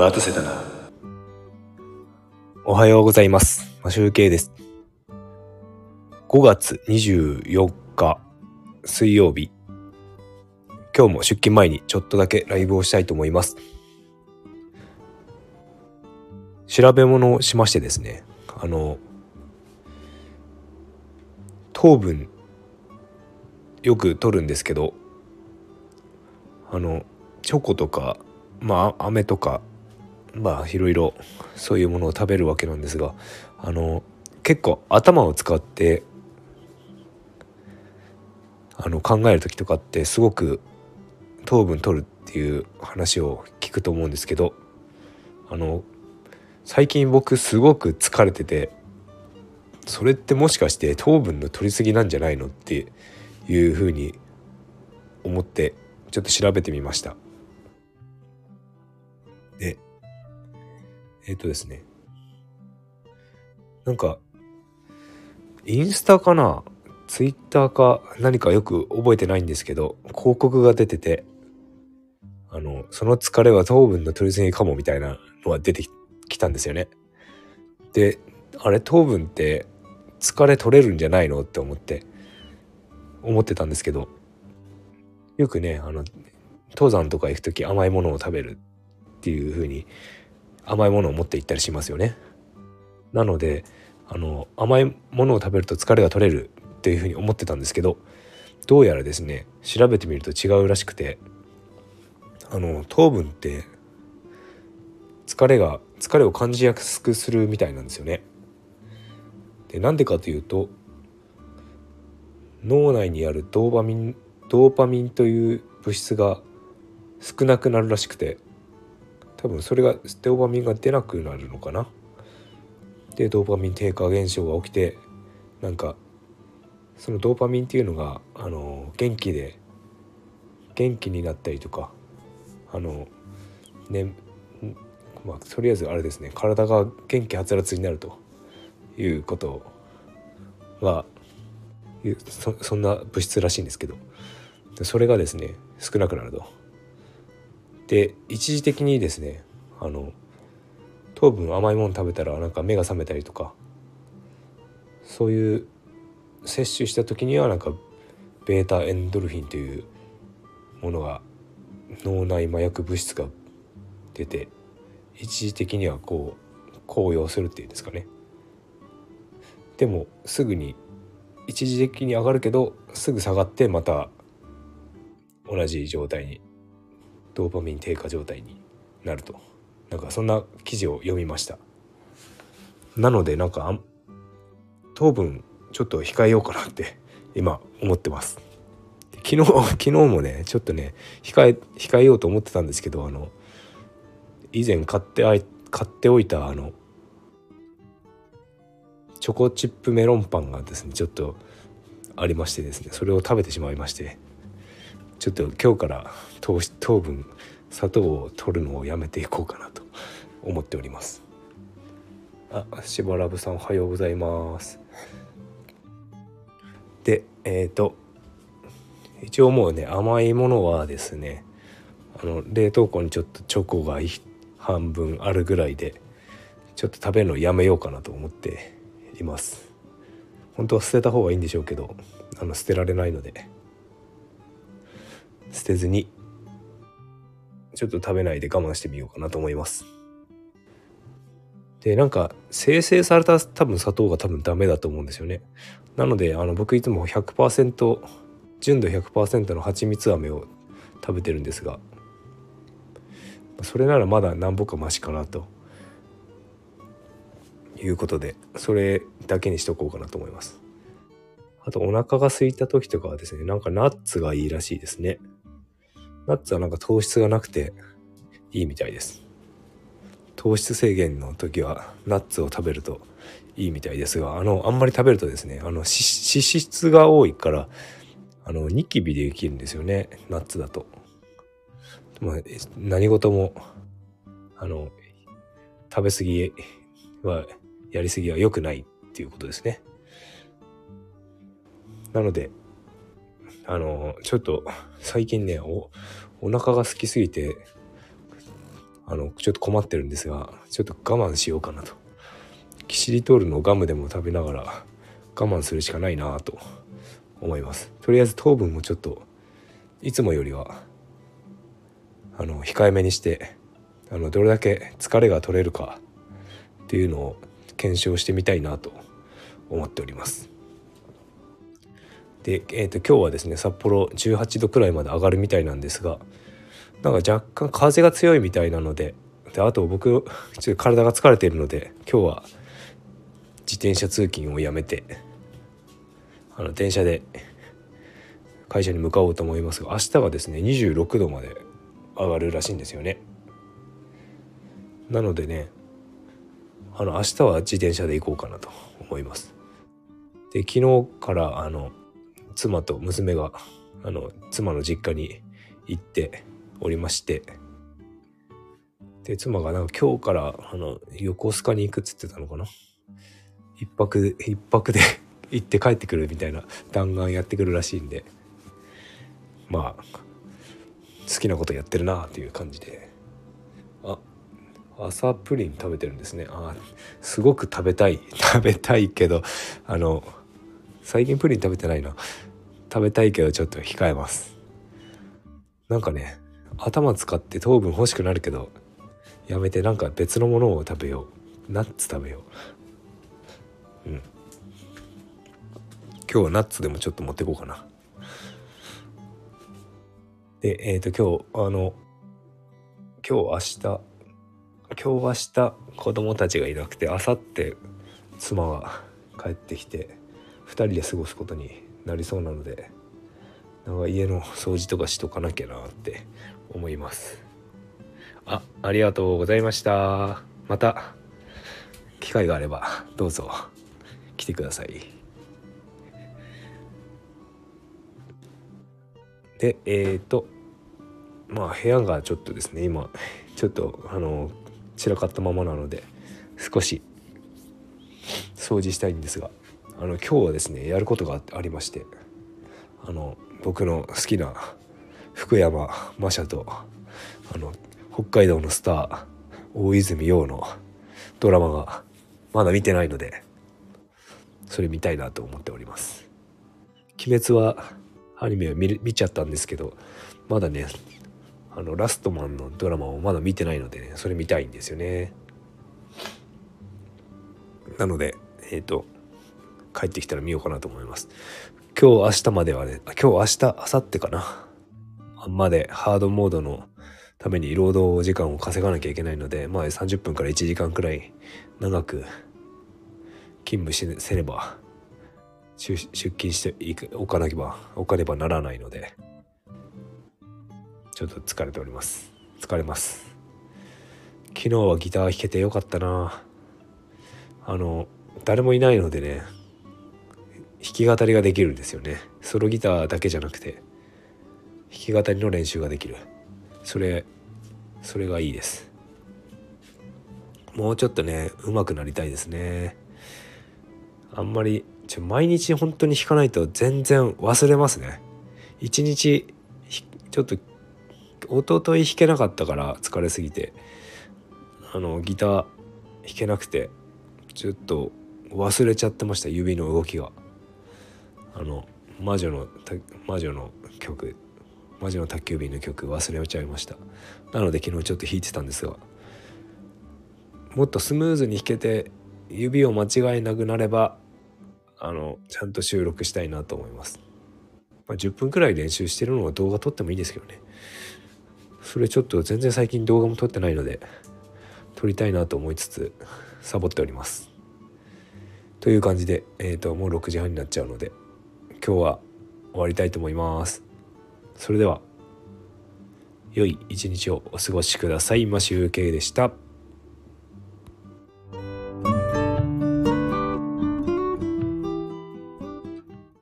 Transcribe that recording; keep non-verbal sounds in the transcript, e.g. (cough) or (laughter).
待たせたな。おはようございます。マシュウケイです。5月24日水曜日。今日も出勤前にちょっとだけライブをしたいと思います。調べ物をしましてですね、あの、糖分よく取るんですけど、あの、チョコとか、まあ、飴とか、まあいろいろそういうものを食べるわけなんですがあの結構頭を使ってあの考える時とかってすごく糖分取るっていう話を聞くと思うんですけどあの最近僕すごく疲れててそれってもしかして糖分の取りすぎなんじゃないのっていうふうに思ってちょっと調べてみました。えっ、とですね。なんか、インスタかな？ツイッターか何かよく覚えてないんですけど、広告が出てて、あの、その疲れは糖分の取りすぎかもみたいなのが出てきたんですよね。で、あれ？糖分って疲れ取れるんじゃないの？って思って、思ってたんですけど、よくね、あの、登山とか行く時甘いものを食べるっていう風に甘いものを持って行ったりしますよね。なのであの甘いものを食べると疲れが取れるっていうふうに思ってたんですけどどうやらですね調べてみると違うらしくてあの糖分って疲れが疲れを感じやすくするみたいなんですよね。でなんでかというと脳内にあるドーパミンドーパミンという物質が少なくなるらしくて多分それがドーパミンが出なくなるのかな？でドーパミン低下現象が起きてなんかそのドーパミンっていうのがあの元気で元気になったりとかあのねまあとりあえずあれですね体が元気はつらつになるということがそそんな物質らしいんですけどそれがですね少なくなると。で一時的にですねあの糖分甘いもの食べたらなんか目が覚めたりとかそういう摂取した時にはなんかベータエンドルフィンというものが脳内麻薬物質が出て一時的にはこう高揚するっていうんですかね。でもすぐに一時的に上がるけどすぐ下がってまた同じ状態にドーパミン低下状態になると。なんかそんな記事を読みました。なのでなんか糖分ちょっと控えようかなって (laughs) 今思ってます。昨日昨日もねちょっとね控え控えようと思ってたんですけどあの以前買ってあい買っておいたあのチョコチップメロンパンがですねちょっとありましてですねそれを食べてしまいまして。ちょっと今日から糖糖分砂糖を取るのをやめていこうかなと思っております。あしばらぶさんおはようございます。でえっ、ー、と一応もうね甘いものはですねあの冷凍庫にちょっとチョコが半分あるぐらいでちょっと食べるのやめようかなと思っています。本当は捨てた方がいいんでしょうけどあの捨てられないので。捨てずにちょっと食べないで我慢してみようかなと思います。でなんか生成された多分砂糖が多分ダメだと思うんですよね。なのであの僕いつも100%純度100%の蜂蜜飴を食べてるんですがそれならまだなんぼかマシかなと。いうことでそれだけにしとこうかなと思います。あとお腹が空いた時とかはですねなんかナッツがいいらしいですね。ナッツはなんか糖質がなくていいみたいです。糖質制限の時はナッツを食べるといいみたいですがあのあんまり食べるとですねあの脂質が多いからあのニキビでできるんですよねナッツだと、まあ、何事もあの食べ過ぎはやりすぎは良くないっていうことですね。なのであのちょっと最近ねおお腹が空きすぎてあのちょっと困ってるんですがちょっと我慢しようかなと。キシリトールのガムでも食べながら我慢するしかないなと思います。とりあえず糖分もちょっといつもよりはあの控えめにしてあのどれだけ疲れが取れるかっていうのを検証してみたいなと思っております。で、えーと、今日はですね札幌18度くらいまで上がるみたいなんですがなんか若干風が強いみたいなのでであと僕ちょっと体が疲れているので今日は自転車通勤をやめてあの電車で会社に向かおうと思いますが明日はですね26度まで上がるらしいんですよね。なのでねあの明日は自転車で行こうかなと思います。で昨日からあの妻と娘があの妻の実家に行っておりましてで妻がなんか今日からあの横須賀に行くっつってたのかな？一泊一泊で (laughs) 行って帰ってくるみたいな弾丸やってくるらしいんでまあ好きなことやってるなっていう感じで。あ朝プリン食べてるんですね。あすごく食べたい。食べたいけどあの最近プリン食べてないな。食べたいけどちょっと控えます。なんかね頭使って糖分欲しくなるけどやめてなんか別のものを食べよう。ナッツ食べよう。うん。今日はナッツでもちょっと持ってこうかな。でえっ、ー、と今日あの今日明日今日明日子供たちがいなくて明後日妻が帰ってきて2人で過ごすことになりそうなのでなんか家の掃除とかしとかなきゃなって思います。あありがとうございました。また機会があればどうぞ来てください。でえっ、ー、とまあ部屋がちょっとですね今ちょっとあの散らかったままなので少し掃除したいんですが。あの今日はですねやることがありましてあの僕の好きな福山マシャとあの北海道のスター大泉洋のドラマがまだ見てないのでそれ見たいなと思っております。鬼滅はアニメを見見ちゃったんですけどまだねあのラストマンのドラマをまだ見てないのでねそれ見たいんですよね。なのでえっ、ー、と帰ってきたら見ようかなと思います。今日明日まではね、今日明日、明後日かな。までハードモードのために労働時間を稼がなきゃいけないので、まあ30分から1時間くらい長く勤務しせねば、出勤しておかなければ、おかねばならないので、ちょっと疲れております。疲れます。昨日はギター弾けてよかったなあの、誰もいないのでね、弾き語りができるんですよね。ソロギターだけじゃなくて弾き語りの練習ができる。それそれがいいです。もうちょっとね上手くなりたいですね。あんまりちょ毎日本当に弾かないと全然忘れますね。一日ちょっと一昨日弾けなかったから疲れすぎてあのギター弾けなくてちょっと忘れちゃってました指の動きが。あの魔女の魔女の曲魔女の宅急便の曲忘れちゃいました。なので昨日ちょっと弾いてたんですがもっとスムーズに弾けて指を間違えなくなればあのちゃんと収録したいなと思います、まあ、10分くらい練習してるのは動画撮ってもいいですけどね。それちょっと全然最近動画も撮ってないので撮りたいなと思いつつサボっております。という感じで、えーともう6時半になっちゃうので今日は終わりたいと思います。それでは良い一日をお過ごしください。マシュウケイでした。